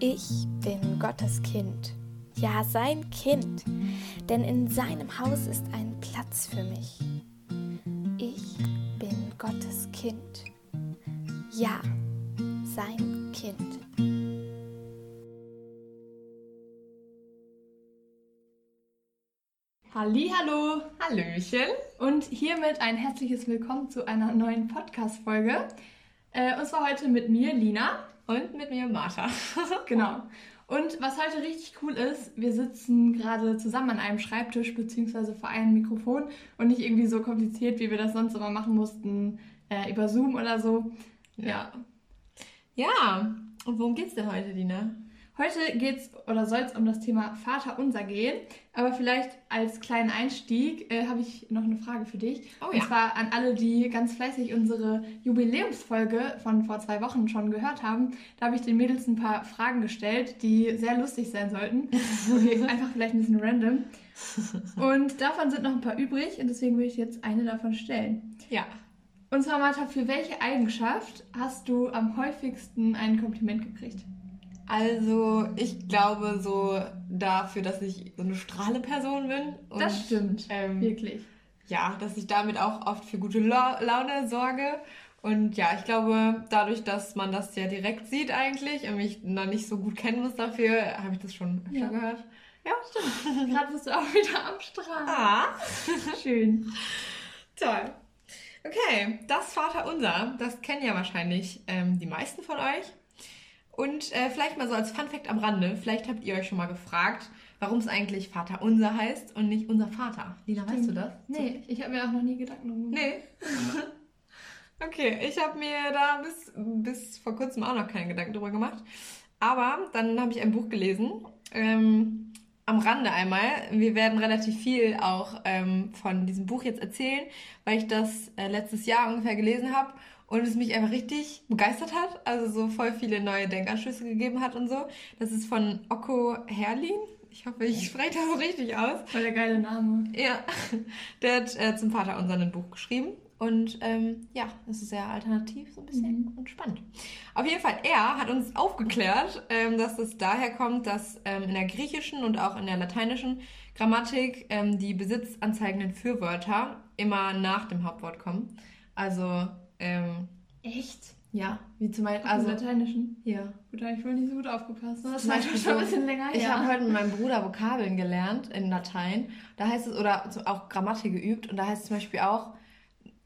Ich bin Gottes Kind, ja sein Kind, denn in seinem Haus ist ein Platz für mich. Ich bin Gottes Kind, ja sein Kind. Hallo, Hallöchen. und hiermit ein herzliches Willkommen zu einer neuen Podcast-Folge. Äh, und zwar heute mit mir, Lina. Und mit mir Martha. Genau. Und was heute richtig cool ist, wir sitzen gerade zusammen an einem Schreibtisch beziehungsweise vor einem Mikrofon und nicht irgendwie so kompliziert, wie wir das sonst immer machen mussten, äh, über Zoom oder so. Ja. Ja, und worum geht's denn heute, Lina? Heute geht's oder soll es um das Thema Vater unser gehen. Aber vielleicht als kleinen Einstieg äh, habe ich noch eine Frage für dich. Oh Und ja. zwar an alle, die ganz fleißig unsere Jubiläumsfolge von vor zwei Wochen schon gehört haben. Da habe ich den Mädels ein paar Fragen gestellt, die sehr lustig sein sollten. Okay, einfach vielleicht ein bisschen random. Und davon sind noch ein paar übrig und deswegen will ich jetzt eine davon stellen. Ja. Und zwar, Martha, für welche Eigenschaft hast du am häufigsten ein Kompliment gekriegt? Also, ich glaube so dafür, dass ich so eine strahle Person bin. Und, Das stimmt, Ähm, wirklich. ja, dass ich damit auch oft für gute La Laune sorge. Und ja, ich glaube, dadurch, dass man das ja direkt sieht eigentlich und mich noch nicht so gut kennen muss dafür, habe ich das schon öfter Ja. gehört. Ja, stimmt. Gerade bist du auch wieder am Strand. Ah. Schön. Toll. Okay, das Vaterunser, das kennen ja wahrscheinlich ähm, die meisten von euch. Und äh, vielleicht mal so als Funfact am Rande, vielleicht habt ihr euch schon mal gefragt, warum es eigentlich Vaterunser heißt und nicht unser Vater. Lina, weißt du das? Nee, ich habe mir auch noch nie Gedanken gemacht. Nee. okay, ich habe mir da bis, bis vor kurzem auch noch keinen Gedanken drüber gemacht. Aber dann habe ich ein Buch gelesen. Ähm, am Rande einmal. Wir werden relativ viel auch ähm, von diesem Buch jetzt erzählen, weil ich das äh, letztes Jahr ungefähr gelesen habe und es mich einfach richtig begeistert hat. Also so voll viele neue Denkanstöße gegeben hat und so. Das ist von Okko Herlin. Ich hoffe, ich spreche das so richtig aus. Voll der geile Name. Ja, der hat äh, zum Vater unser ein Buch geschrieben. Und ähm, ja, das ist sehr alternativ, so ein bisschen und spannend. Auf jeden Fall, er hat uns aufgeklärt, ähm, dass es daher kommt, dass ähm, in der griechischen und auch in der lateinischen Grammatik ähm, die besitzanzeigenden Fürwörter immer nach dem Hauptwort kommen. Also, ähm, Echt? ja, wie zum Beispiel, Also Lateinischen. ja. Gut, habe ich wohl nicht so gut aufgepasst. Das Beispiel schon ein so- bisschen länger Ich her. habe heute mit meinem Bruder Vokabeln gelernt in Latein. Da heißt es, oder so auch Grammatik geübt. Und da heißt es zum Beispiel auch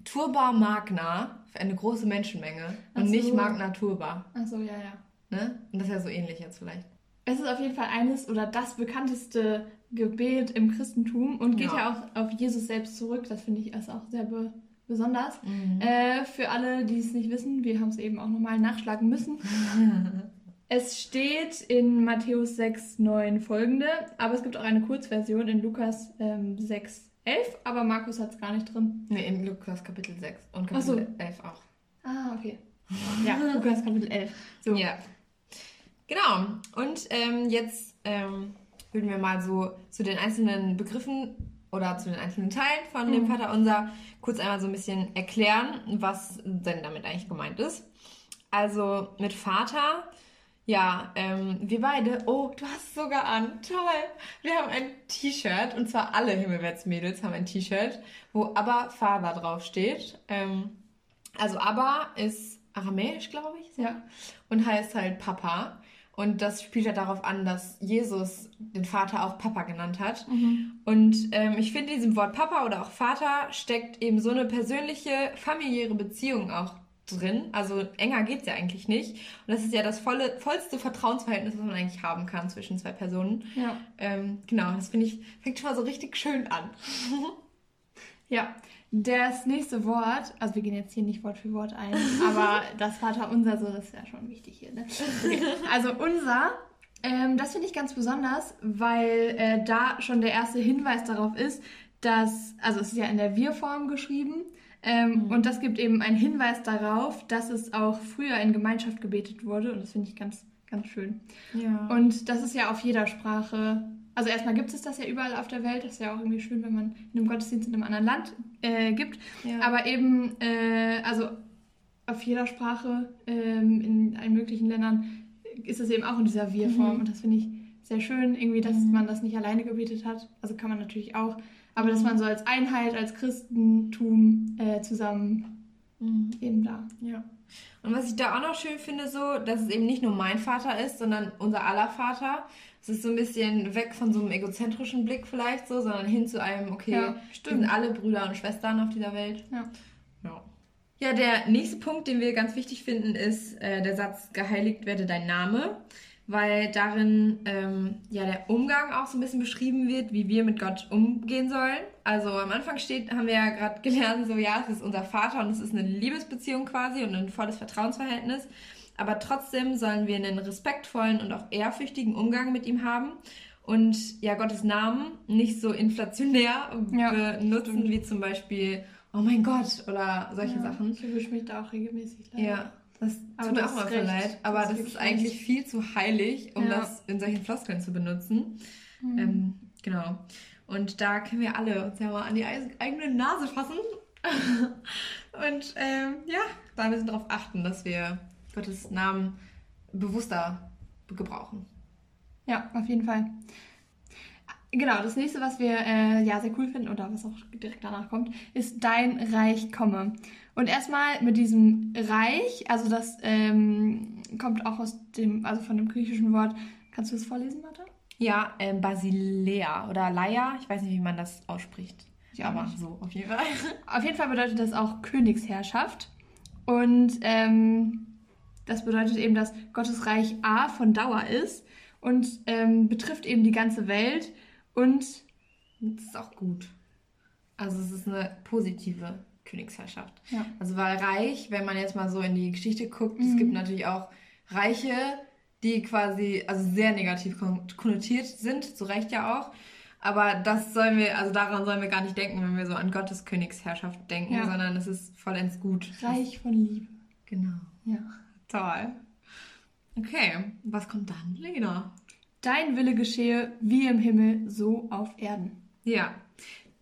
Turba Magna für eine große Menschenmenge. Ach Und nicht so. Magna Turba. Achso, ja, ja. Ne? Und das ist ja so ähnlich jetzt vielleicht. Es ist auf jeden Fall eines oder das bekannteste Gebet im Christentum und geht ja, Ja. auch auf Jesus selbst zurück. Das finde ich ist auch sehr be besonders. Mhm. Äh, für alle, die es nicht wissen, wir haben es eben auch nochmal nachschlagen müssen. Es steht in Matthäus 6, 9 folgende, aber es gibt auch eine Kurzversion in Lukas ähm, 6, 11, aber Markus hat es gar nicht drin. Ne, in Lukas Kapitel 6 und Ach so. Kapitel 11 auch. Ah, okay. Ja, Lukas Kapitel 11. So. Ja. Genau. Und ähm, jetzt ähm, würden wir mal so zu den einzelnen Begriffen oder zu den einzelnen Teilen von dem Mhm. Vater unser kurz einmal so ein bisschen erklären, was denn damit eigentlich gemeint ist. Also mit Vater, ja, ähm, wir beide, oh, du hast es sogar an, toll. Wir haben ein T-Shirt und zwar alle Himmelwärtsmädels haben ein T-Shirt, wo aber Vater draufsteht. Ähm, also aber ist aramäisch, glaube ich. Ja. und heißt halt Papa. Und das spielt ja darauf an, dass Jesus den Vater auch Papa genannt hat. Und ähm, ich finde, in diesem Wort Papa oder auch Vater steckt eben so eine persönliche, familiäre Beziehung auch drin. Also enger geht's ja eigentlich nicht. Und das ist ja das volle, vollste Vertrauensverhältnis, was man eigentlich haben kann zwischen zwei Personen. Ja. Ähm, genau, das finde ich, fängt schon mal so richtig schön an. Ja, das nächste Wort, also wir gehen jetzt hier nicht Wort für Wort ein, aber das Vaterunser, so, das ist ja schon wichtig hier. Ne? Okay. Also unser, ähm, das finde ich ganz besonders, weil äh, da schon der erste Hinweis darauf ist, dass, also es ist ja in der Wir-Form geschrieben, ähm, und das gibt eben einen Hinweis darauf, dass es auch früher in Gemeinschaft gebetet wurde, und das finde ich ganz, ganz schön. Ja. Und das ist ja auf jeder Sprache. Also erstmal gibt es das ja überall auf der Welt. Das ist ja auch irgendwie schön, wenn man in einem Gottesdienst in einem anderen Land äh, gibt. Ja. Aber eben, äh, also auf jeder Sprache ähm, in allen möglichen Ländern ist es eben auch in dieser Wir-Form. Mhm. Und das finde ich sehr schön, irgendwie, dass Mhm. man das nicht alleine gebetet hat. Also kann man natürlich auch. Aber dass Mhm. man so als Einheit, als Christentum äh, zusammen eben da. Ja. Und was ich da auch noch schön finde, so, dass es eben nicht nur mein Vater ist, sondern unser aller Vater. Es ist so ein bisschen weg von so einem egozentrischen Blick vielleicht so, sondern hin zu einem, okay, Ja, stimmt. sind alle Brüder und Schwestern auf dieser Welt. Ja. Ja. Ja, der nächste Punkt, den wir ganz wichtig finden, ist äh, der Satz, geheiligt werde dein Name, weil darin ähm, ja der Umgang auch so ein bisschen beschrieben wird, wie wir mit Gott umgehen sollen. Also am Anfang steht, haben wir ja gerade gelernt, so ja, es ist unser Vater und es ist eine Liebesbeziehung quasi und ein volles Vertrauensverhältnis. Aber trotzdem sollen wir einen respektvollen und auch ehrfürchtigen Umgang mit ihm haben und ja Gottes Namen nicht so inflationär Ja, benutzen stimmt. wie zum Beispiel oh mein Gott oder solche Ja, Sachen. Ich erwische mich da auch regelmäßig. leider. Ja, das Aber tut mir auch mal recht. leid. Aber Das das, ist eigentlich recht. viel zu heilig, um Ja. das in solchen Floskeln zu benutzen. Mhm. Ähm, genau. Und da können wir alle uns ja mal an die eigene Nase fassen. Und ähm, ja, da müssen wir darauf achten, dass wir Gottes Namen bewusster gebrauchen. Ja, auf jeden Fall. Genau, das nächste, was wir äh, ja sehr cool finden oder was auch direkt danach kommt, ist Dein Reich komme. Und erstmal mit diesem Reich, also das ähm, kommt auch aus dem, also von dem griechischen Wort. Kannst du das vorlesen, Martha? Ja, ähm, Basilea oder Laia, ich weiß nicht, wie man das ausspricht. Ich auch aber nicht. so, auf jeden Fall. Auf jeden Fall bedeutet das auch Königsherrschaft. Und ähm, das bedeutet eben, dass Gottes Reich A von Dauer ist und ähm, betrifft eben die ganze Welt. Und Das ist auch gut. Also es ist eine positive Königsherrschaft. ja, Also weil reich, wenn man jetzt mal so in die Geschichte guckt, es Mhm. gibt natürlich auch Reiche, die quasi also sehr negativ kon- konnotiert sind, zu Recht ja auch. Aber das sollen wir, also daran sollen wir gar nicht denken, wenn wir so an Gottes Königsherrschaft denken, Ja. sondern es ist vollends gut. Reich von Liebe. Genau. Ja. Toll. Okay, was kommt dann, Lena? Dein Wille geschehe wie im Himmel, so auf Erden. Ja,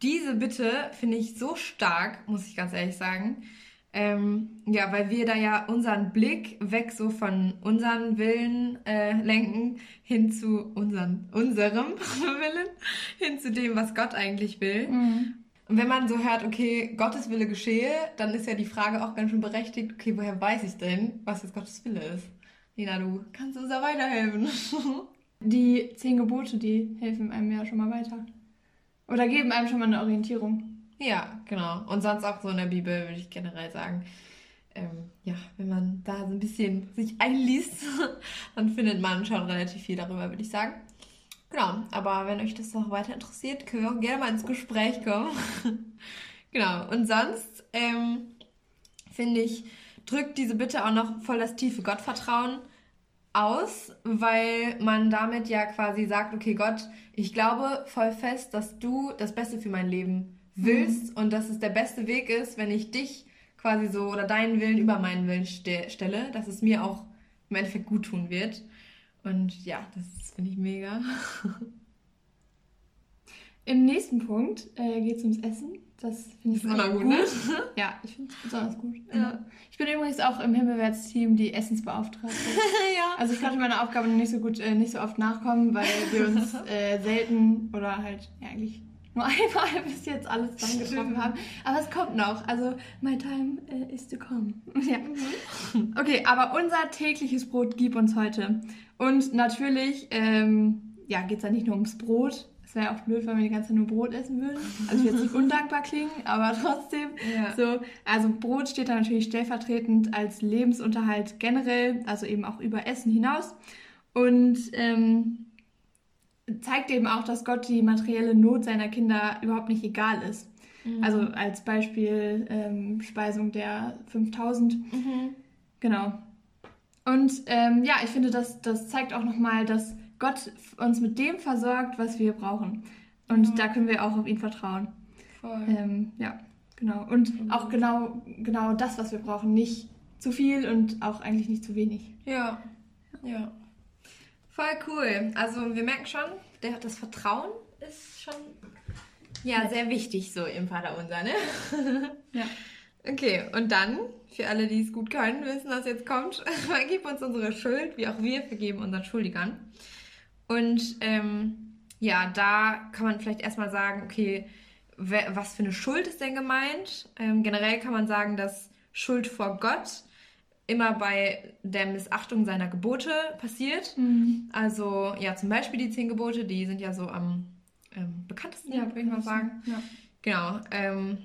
diese Bitte finde ich so stark, muss ich ganz ehrlich sagen. Ähm, ja, weil wir da ja unseren Blick weg so von unseren Willen äh, lenken hin zu unseren, unserem Willen, hin zu dem, was Gott eigentlich will. Und wenn man so hört, okay, Gottes Wille geschehe, dann ist ja die Frage auch ganz schön berechtigt, okay, woher weiß ich denn, was jetzt Gottes Wille ist? Lena, du kannst uns da weiterhelfen. Die zehn Gebote, die helfen einem ja schon mal weiter. Oder geben einem schon mal eine Orientierung. Ja, genau. Und sonst auch so in der Bibel würde ich generell sagen. Ähm, ja, wenn man da so ein bisschen sich einliest, dann findet man schon relativ viel darüber, würde ich sagen. Genau, aber wenn euch das noch weiter interessiert, können wir auch gerne mal ins Gespräch kommen. genau, und sonst ähm, finde ich, drückt diese Bitte auch noch voll das tiefe Gottvertrauen aus, weil man damit ja quasi sagt, okay Gott, ich glaube voll fest, dass du das Beste für mein Leben willst und dass es der beste Weg ist, wenn ich dich quasi so oder deinen Willen über meinen Willen ste stelle, dass es mir auch im Endeffekt gut tun wird. Und ja, das finde ich mega. Im nächsten Punkt äh, geht es ums Essen. Das finde ich immer gut, gut. ne? Ja, ich finde es besonders gut. Ja. Ich bin übrigens auch im Himmelwärtsteam die Essensbeauftragte. ja. Also ich konnte meiner Aufgabe nicht so gut, äh, nicht so oft nachkommen, weil wir uns äh, selten oder halt ja, eigentlich nur einmal bis jetzt alles dann getroffen haben. Aber es kommt noch. Also my time äh, is to come. ja. Okay, aber unser tägliches Brot gib uns heute. Und natürlich, ähm, ja, geht es ja nicht nur ums Brot. Es wäre auch blöd, wenn wir die ganze Zeit nur Brot essen würden. Also ich jetzt nicht undankbar klingen, aber trotzdem. Ja. So, also Brot steht da natürlich stellvertretend als Lebensunterhalt generell, also eben auch über Essen hinaus. Und ähm, zeigt eben auch, dass Gott die materielle Not seiner Kinder überhaupt nicht egal ist. Also als Beispiel ähm, Speisung der 5000. Mhm. Genau. Und ähm, ja, ich finde, das, das zeigt auch nochmal, dass Gott uns mit dem versorgt, was wir brauchen. Und Ja. da können wir auch auf ihn vertrauen. Voll. Ähm, ja, genau. Und auch genau, genau das, was wir brauchen. Nicht zu viel und auch eigentlich nicht zu wenig. Ja, ja. Voll cool. Also wir merken schon, der, das Vertrauen ist schon ja, sehr wichtig so im Vaterunser, ne? Ja. Okay, und dann für alle, die es gut können, wissen, was jetzt kommt. Vergib uns unsere Schuld, wie auch wir vergeben unseren Schuldigern. Und ähm, ja, da kann man vielleicht erstmal sagen, okay, wer, was für eine Schuld ist denn gemeint? Ähm, generell kann man sagen, dass Schuld vor Gott immer bei der Missachtung seiner Gebote passiert. Mhm. Also ja, zum Beispiel die zehn Gebote, die sind ja so am ähm, bekanntesten, würde ich mal sagen. Ja. Genau. Ähm,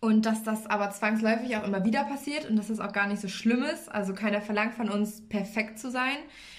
und dass das aber zwangsläufig auch immer wieder passiert und dass das auch gar nicht so schlimm ist. Also keiner verlangt von uns, perfekt zu sein.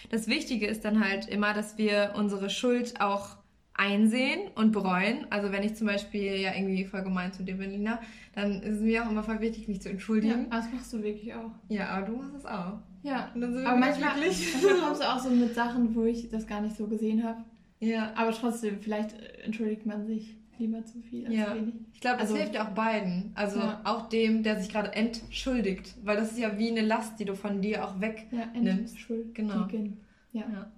Das Wichtige ist dann halt immer, dass wir unsere Schuld auch einsehen und bereuen. Also wenn ich zum Beispiel ja irgendwie voll gemein zu dir bin, Lina, dann ist es mir auch immer voll wichtig, mich zu ja, entschuldigen. das machst du wirklich auch. Ja, aber du machst es auch. Ja. Und dann sind wir Aber wirklich manchmal, glücklich. manchmal kommst du auch so mit Sachen, wo ich das gar nicht so gesehen habe. Ja. Aber trotzdem, vielleicht äh, entschuldigt man sich lieber zu viel als Ja. wenig. Ich glaube, das Also- hilft ja auch beiden. Also Ja. auch dem, der sich gerade entschuldigt. Weil das ist ja wie eine Last, die du von dir auch weg. Ja, entschuldigen. Genau. Ja. Ja.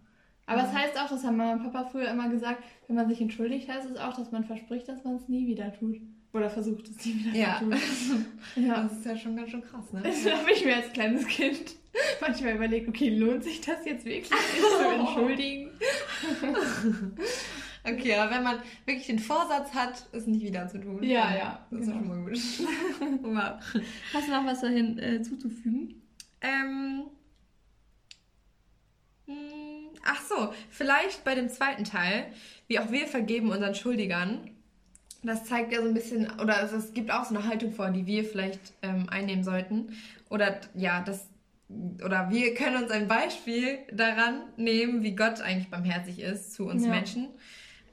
Aber es heißt auch, das haben Mama und Papa früher immer gesagt, wenn man sich entschuldigt, heißt es auch, dass man verspricht, dass man es nie wieder tut. Oder versucht es nie wieder Ja. zu tun. Ja. Das ist ja schon ganz schön krass, ne? Das habe ich mir als kleines Kind manchmal überlegt, okay, lohnt sich das jetzt wirklich, sich zu entschuldigen? Okay, aber wenn man wirklich den Vorsatz hat, es nicht wieder zu tun. Ja, ja, Das ist genau. schon mal gut. wow. Hast du noch was dahin äh, zuzufügen? Ähm. mh, Ach so, vielleicht bei dem zweiten Teil, wie auch wir vergeben unseren Schuldigern. Das zeigt ja so ein bisschen, oder es, es gibt auch so eine Haltung vor, die wir vielleicht ähm, einnehmen sollten. Oder ja, das, oder wir können uns ein Beispiel daran nehmen, wie Gott eigentlich barmherzig ist zu uns Ja. Menschen.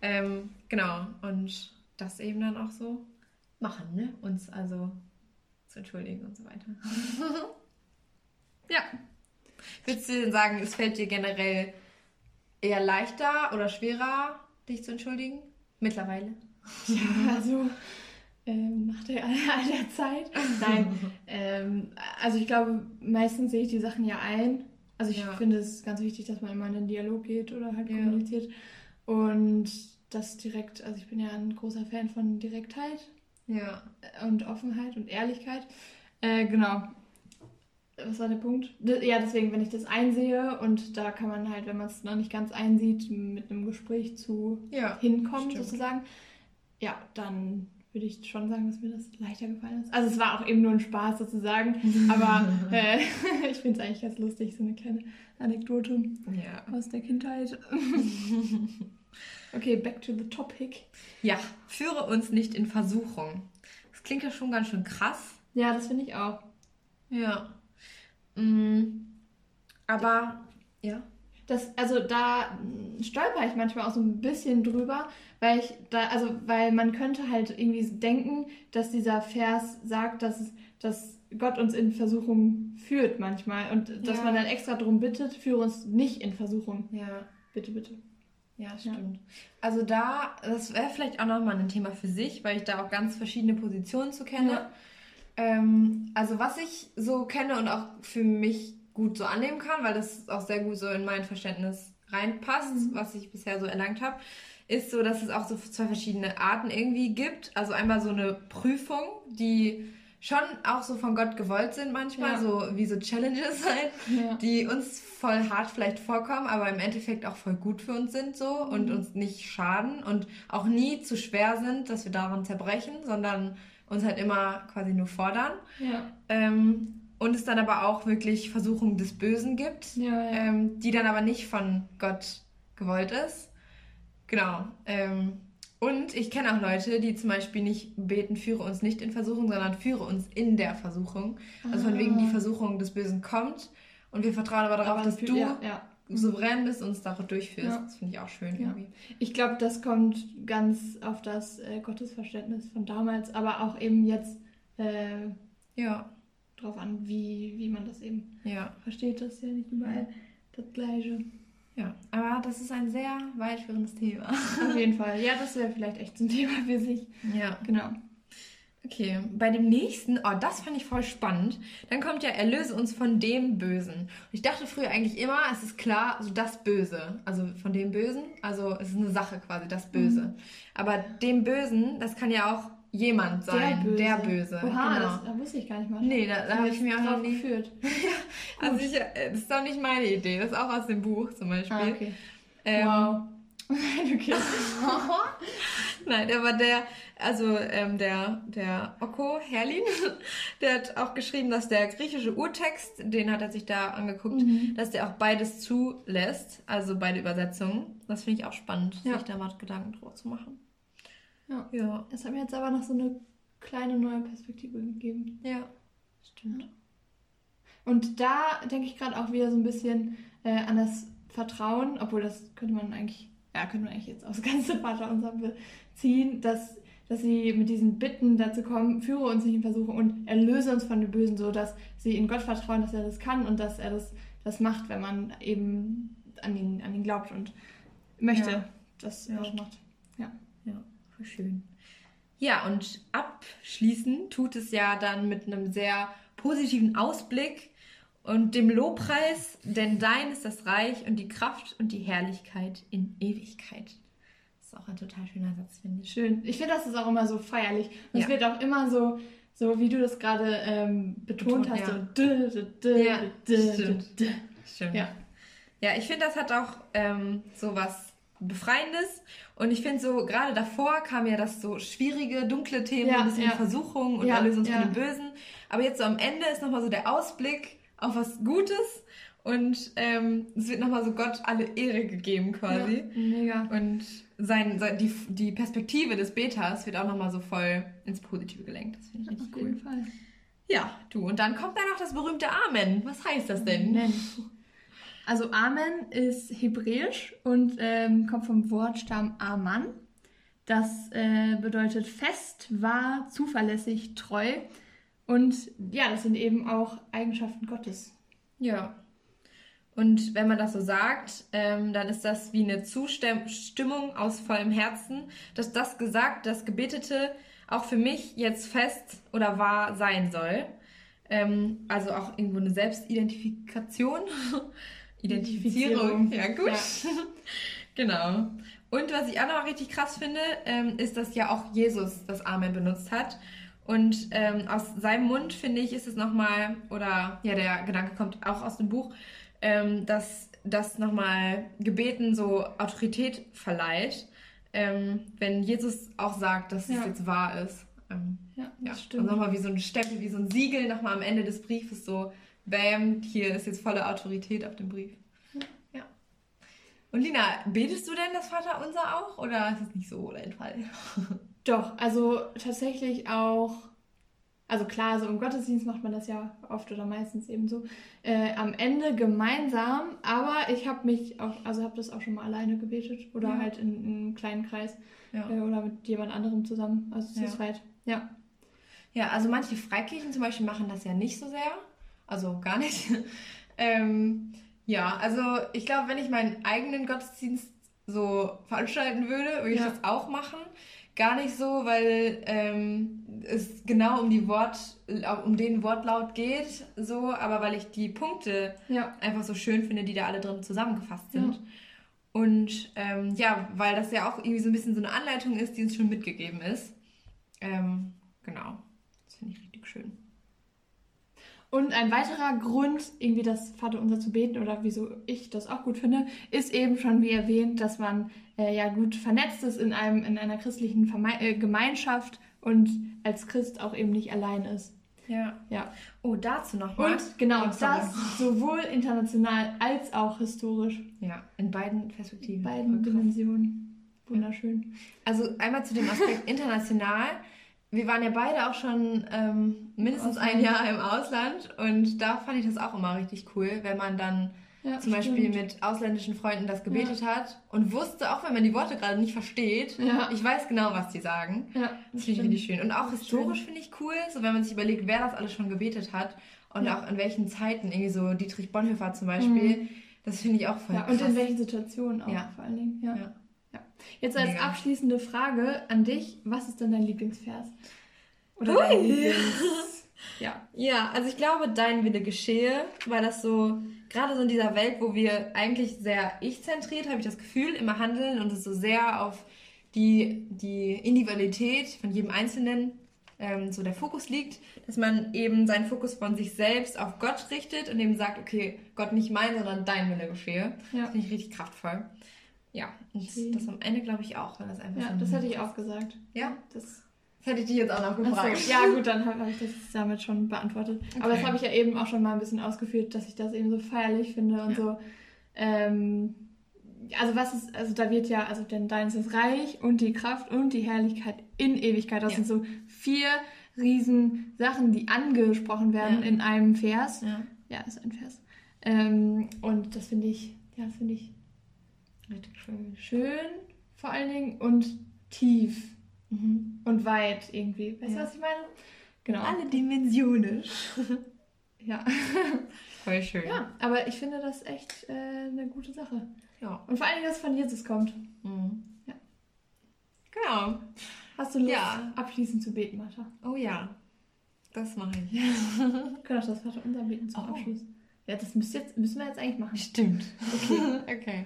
Ähm, genau, und das eben dann auch so machen, ne? Uns also zu entschuldigen und so weiter. ja. Würdest du denn sagen, es fällt dir generell eher leichter oder schwerer, dich zu entschuldigen? Mittlerweile. Ja, also ähm, nach der, all der Zeit. Nein, ähm, also ich glaube, meistens sehe ich die Sachen ja ein. Also ich Ja. finde es ganz wichtig, dass man immer in den Dialog geht oder halt Ja. kommuniziert. Und das direkt, also ich bin ja ein großer Fan von Direktheit Ja. und Offenheit und Ehrlichkeit. Äh, genau. Was war der Punkt? Ja, deswegen, wenn ich das einsehe und da kann man halt, wenn man es noch nicht ganz einsieht, mit einem Gespräch zu Ja. hinkommen, stimmt. sozusagen, ja, dann würde ich schon sagen, dass mir das leichter gefallen ist. Also es war auch eben nur ein Spaß sozusagen, aber äh, ich finde es eigentlich ganz lustig, so eine kleine Anekdote Ja. aus der Kindheit. okay, back to the topic. Ja, führe uns nicht in Versuchung. Das klingt ja schon ganz schön krass. Ja, das finde ich auch. Ja. Mm, aber, ja. Das, also da mm, stolper ich manchmal auch so ein bisschen drüber, weil ich da, also weil man könnte halt irgendwie denken, dass dieser Vers sagt, dass, dass Gott uns in Versuchung führt manchmal und dass Ja. man dann extra darum bittet, führe uns nicht in Versuchung. Ja. Bitte, bitte. Ja, stimmt. Also da, das wäre vielleicht auch nochmal ein Thema für sich, weil ich da auch ganz verschiedene Positionen zu kenne. Ja. Ähm, also was ich so kenne und auch für mich gut so annehmen kann, weil das auch sehr gut so in mein Verständnis reinpasst, Mhm. was ich bisher so erlangt habe, ist so, dass es auch so zwei verschiedene Arten irgendwie gibt. Also einmal so eine Prüfung, die schon auch so von Gott gewollt sind manchmal, Ja. so wie so Challenges halt Ja. die uns voll hart vielleicht vorkommen, aber im Endeffekt auch voll gut für uns sind so und Mhm. uns nicht schaden und auch nie zu schwer sind, dass wir daran zerbrechen, sondern uns halt immer quasi nur fordern. Ja. Ähm, und es dann aber auch wirklich Versuchungen des Bösen gibt, Ja, ja. ähm, die dann aber nicht von Gott gewollt ist. Genau. Ähm, und ich kenne auch Leute, die zum Beispiel nicht beten, führe uns nicht in Versuchung, sondern führe uns in der Versuchung. Also von wegen die Versuchung des Bösen kommt und wir vertrauen aber darauf, Aber dass du ja. Souverän bist und uns da durchführst. Ja. Das finde ich auch schön Ja. irgendwie. Ich glaube, das kommt ganz auf das äh, Gottesverständnis von damals, aber auch eben jetzt äh, Ja, drauf an, wie, wie man das eben ja, versteht. Das ist ja nicht überall das Gleiche. ja. Aber das ist ein sehr weitführendes Thema. Auf jeden Fall. Ja, das wäre vielleicht echt ein Thema für sich. Ja. Genau. Okay, bei dem nächsten, oh, das fand ich voll spannend. Dann kommt ja, erlöse uns von dem Bösen. Und ich dachte früher eigentlich immer, es ist klar, so das Böse. Also von dem Bösen, also es ist eine Sache quasi, das Böse. Aber dem Bösen, das kann ja auch jemand sein, der Böse. Der Böse. Oha, genau. das, da wusste ich gar nicht mal. Nee, da, da habe ich mir auch noch nie... geführt. also ich, äh, das ist doch nicht meine Idee, das ist auch aus dem Buch zum Beispiel. Ah, okay. Ähm, wow. okay. Nein, aber der, also ähm, der, der Oko Herlin, der hat auch geschrieben, dass der griechische Urtext, den hat er sich da angeguckt, mhm. dass der auch beides zulässt, also beide Übersetzungen. Das finde ich auch spannend, ja. sich da mal Gedanken drüber zu machen. Ja. ja. Das hat mir jetzt aber noch so eine kleine neue Perspektive gegeben. Ja, stimmt. Und da denke ich gerade auch wieder so ein bisschen äh, an das Vertrauen, obwohl das könnte man eigentlich, ja, könnte man eigentlich jetzt aus ganze Vater unser beziehen, dass, dass sie mit diesen Bitten dazu kommen, führe uns nicht in Versuche und erlöse uns von dem Bösen, so dass sie in Gott vertrauen, dass er das kann und dass er das, das macht, wenn man eben an ihn, an ihn glaubt und möchte, ja. dass er das macht. Ja. Ja, voll schön. Ja, und abschließen tut es ja dann mit einem sehr positiven Ausblick und dem Lobpreis, denn dein ist das Reich und die Kraft und die Herrlichkeit in Ewigkeit. Ist auch ein total schöner Satz, finde ich. Schön. Ich finde, das ist auch immer so feierlich. Und ja. es wird auch immer so, so wie du das gerade ähm, betont, betont, hast, ja. so dü, dü, dü, ja, stimmt. stimmt. Ja. ja, ich finde, das hat auch ähm, so was Befreiendes. Und ich finde so, gerade davor kam ja das so schwierige, dunkle Thema, ja, ein bisschen ja. Versuchung und ja, Erlösung ja. von dem Bösen. Aber jetzt so am Ende ist nochmal so der Ausblick auf was Gutes und ähm, es wird nochmal so Gott alle Ehre gegeben quasi. Ja, mega. Und sein, sein, die, die Perspektive des Betas wird auch nochmal so voll ins Positive gelenkt. Das finde ich richtig cool. Auf jeden Fall. Ja, du. Und dann kommt da noch das berühmte Amen. Was heißt das denn? Amen. Also Amen ist hebräisch und ähm, kommt vom Wortstamm Aman. Das äh, bedeutet fest, wahr, zuverlässig, treu. Und ja, das sind eben auch Eigenschaften Gottes. Ja. Und wenn man das so sagt, ähm, dann ist das wie eine Zustimmung aus vollem Herzen, dass das gesagt, das Gebetete auch für mich jetzt fest oder wahr sein soll. Ähm, also auch irgendwo eine Selbstidentifikation. Identifizierung. Ja, gut. Ja. genau. Und was ich auch noch richtig krass finde, ähm, ist, dass ja auch Jesus das Amen benutzt hat. Und ähm, aus seinem Mund, finde ich, ist es nochmal, oder ja, der Gedanke kommt auch aus dem Buch, ähm, dass das nochmal Gebeten so Autorität verleiht, ähm, wenn Jesus auch sagt, dass ja. es jetzt wahr ist. Ähm, ja, das ja. stimmt. Und nochmal wie so ein Stempel, wie so ein Siegel nochmal am Ende des Briefes so, bam, hier ist jetzt volle Autorität auf dem Brief. Ja. Und Lina, betest du denn das Vaterunser auch oder ist es nicht so dein Fall? Doch, also tatsächlich auch, also klar, so im Gottesdienst macht man das ja oft oder meistens eben so, äh, am Ende gemeinsam, aber ich habe mich auch, also habe das auch schon mal alleine gebetet oder ja. halt in, in, einem kleinen Kreis ja. äh, oder mit jemand anderem zusammen, also zu zweit, ja. Ja, also manche Freikirchen zum Beispiel machen das ja nicht so sehr, also gar nicht. ähm, ja, also ich glaube, wenn ich meinen eigenen Gottesdienst so veranstalten würde, würde ich das auch machen. Gar nicht so, weil ähm, es genau um die Wort, um den Wortlaut geht, so, aber weil ich die Punkte ja. einfach so schön finde, die da alle drin zusammengefasst sind. Ja. Und ähm, ja, weil das ja auch irgendwie so ein bisschen so eine Anleitung ist, die uns schon mitgegeben ist. Ähm, genau. Das finde ich richtig schön. Und ein weiterer Grund, irgendwie das Vaterunser zu beten oder wieso ich das auch gut finde, ist eben schon wie erwähnt, dass man äh, ja gut vernetzt ist in einem in einer christlichen Verme äh, Gemeinschaft und als Christ auch eben nicht allein ist. Ja. Ja. Oh, dazu noch mal. Und genau, oh, das sowohl international als auch historisch. Ja, in beiden Perspektiven. In beiden Dimensionen. Wunderschön. Also einmal zu dem Aspekt international wir waren ja beide auch schon ähm, mindestens ein Jahr im Ausland und da fand ich das auch immer richtig cool, wenn man dann ja, zum stimmt. Beispiel mit ausländischen Freunden das gebetet ja. hat und wusste, auch wenn man die Worte gerade nicht versteht, ja. ich weiß genau, was die sagen. Ja, das finde ich richtig schön. Und auch historisch finde ich cool, so wenn man sich überlegt, wer das alles schon gebetet hat und auch in welchen Zeiten, irgendwie so Dietrich Bonhoeffer zum Beispiel, mhm. das finde ich auch voll Ja, und in welchen Situationen auch vor allen Dingen. ja. Jetzt als Mega. abschließende Frage an dich, was ist denn dein Lieblingsvers? Oder Ui. dein Lieblings... ja. ja, also ich glaube, dein Wille geschehe, weil das so, gerade so in dieser Welt, wo wir eigentlich sehr ich-zentriert, habe ich das Gefühl, immer handeln und es so sehr auf die, die Individualität von jedem Einzelnen ähm, so der Fokus liegt, dass man eben seinen Fokus von sich selbst auf Gott richtet und eben sagt, okay, Gott nicht mein, sondern dein Wille geschehe. Ja. Das finde ich richtig kraftvoll. Ja, und Okay. das am Ende glaube ich auch, weil das einfach Ja, das hätte ich auch gesagt. Ja, das hätte ich dich jetzt auch noch gefragt. so, ja, gut, dann habe hab ich das damit schon beantwortet. Aber das Okay. habe ich ja eben auch schon mal ein bisschen ausgeführt, dass ich das eben so feierlich finde und Ja. so. Ähm, also was ist, also da wird ja, also denn dein ist das Reich und die Kraft und die Herrlichkeit in Ewigkeit. Das Ja. sind so vier riesen Sachen, die angesprochen werden Ja. in einem Vers. Ja, Ja, ist ein Vers. Ähm, und das finde ich, ja, das finde ich richtig schön. schön vor allen Dingen und tief Mhm. und weit irgendwie. Weißt du, Ja. was ich meine? Genau. Alle Dimensionen. Ja. Voll schön. ja, aber ich finde das echt äh, eine gute Sache. Ja. Und vor allen Dingen, dass es von Jesus kommt. Mhm. Ja. Genau. Hast du Lust, Ja. abschließend zu beten, Martha? Oh ja, das mache ich. Wir können auch das Vater unser beten zum Oh. Abschluss. Ja, das müsst jetzt, müssen wir jetzt eigentlich machen. Stimmt. Okay. okay.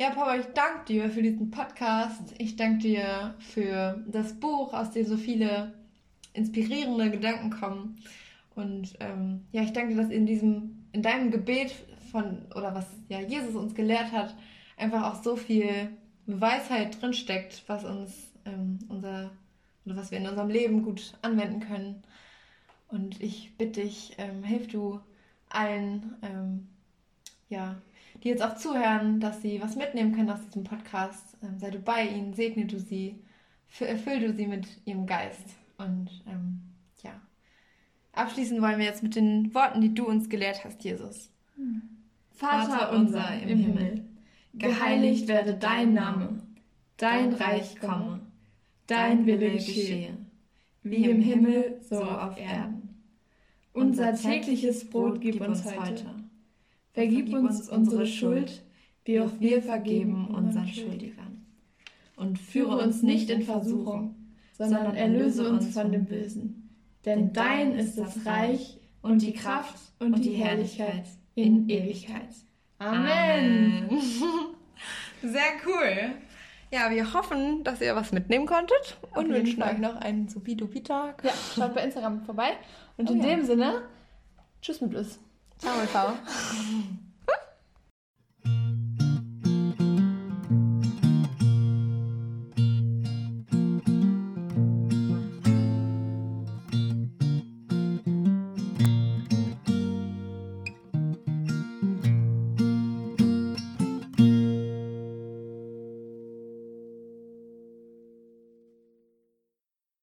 Ja, Papa, ich danke dir für diesen Podcast. Ich danke dir für das Buch, aus dem so viele inspirierende Gedanken kommen. Und ähm, ja, ich danke dir, dass in diesem, in deinem Gebet von, oder was ja Jesus uns gelehrt hat, einfach auch so viel Weisheit drinsteckt, was uns ähm, unser, oder was wir in unserem Leben gut anwenden können. Und ich bitte dich, ähm, hilf du allen, ähm, ja, die jetzt auch zuhören, dass sie was mitnehmen können aus diesem Podcast. Ähm, sei du bei ihnen, segne du sie, fü- erfüll du sie mit ihrem Geist. Und ähm, ja, abschließen wollen wir jetzt mit den Worten, die du uns gelehrt hast, Jesus. Vater unser im Himmel, geheiligt werde dein Name, dein Reich komme, dein Wille geschehe, wie im Himmel, so auf Erden. Unser tägliches Brot gib uns heute. Vergib uns unsere Schuld, wie auch wir vergeben unseren Schuldigern. Und führe uns nicht in Versuchung, sondern erlöse uns von dem Bösen. Denn dein ist das Reich und die Kraft und die Herrlichkeit in Ewigkeit. Amen. Sehr cool. Ja, wir hoffen, dass ihr was mitnehmen konntet und wünschen euch noch einen Subidubi-Tag. Ja, schaut bei Instagram vorbei. Und Oh in ja. dem Sinne, tschüss mit uns. 那我走。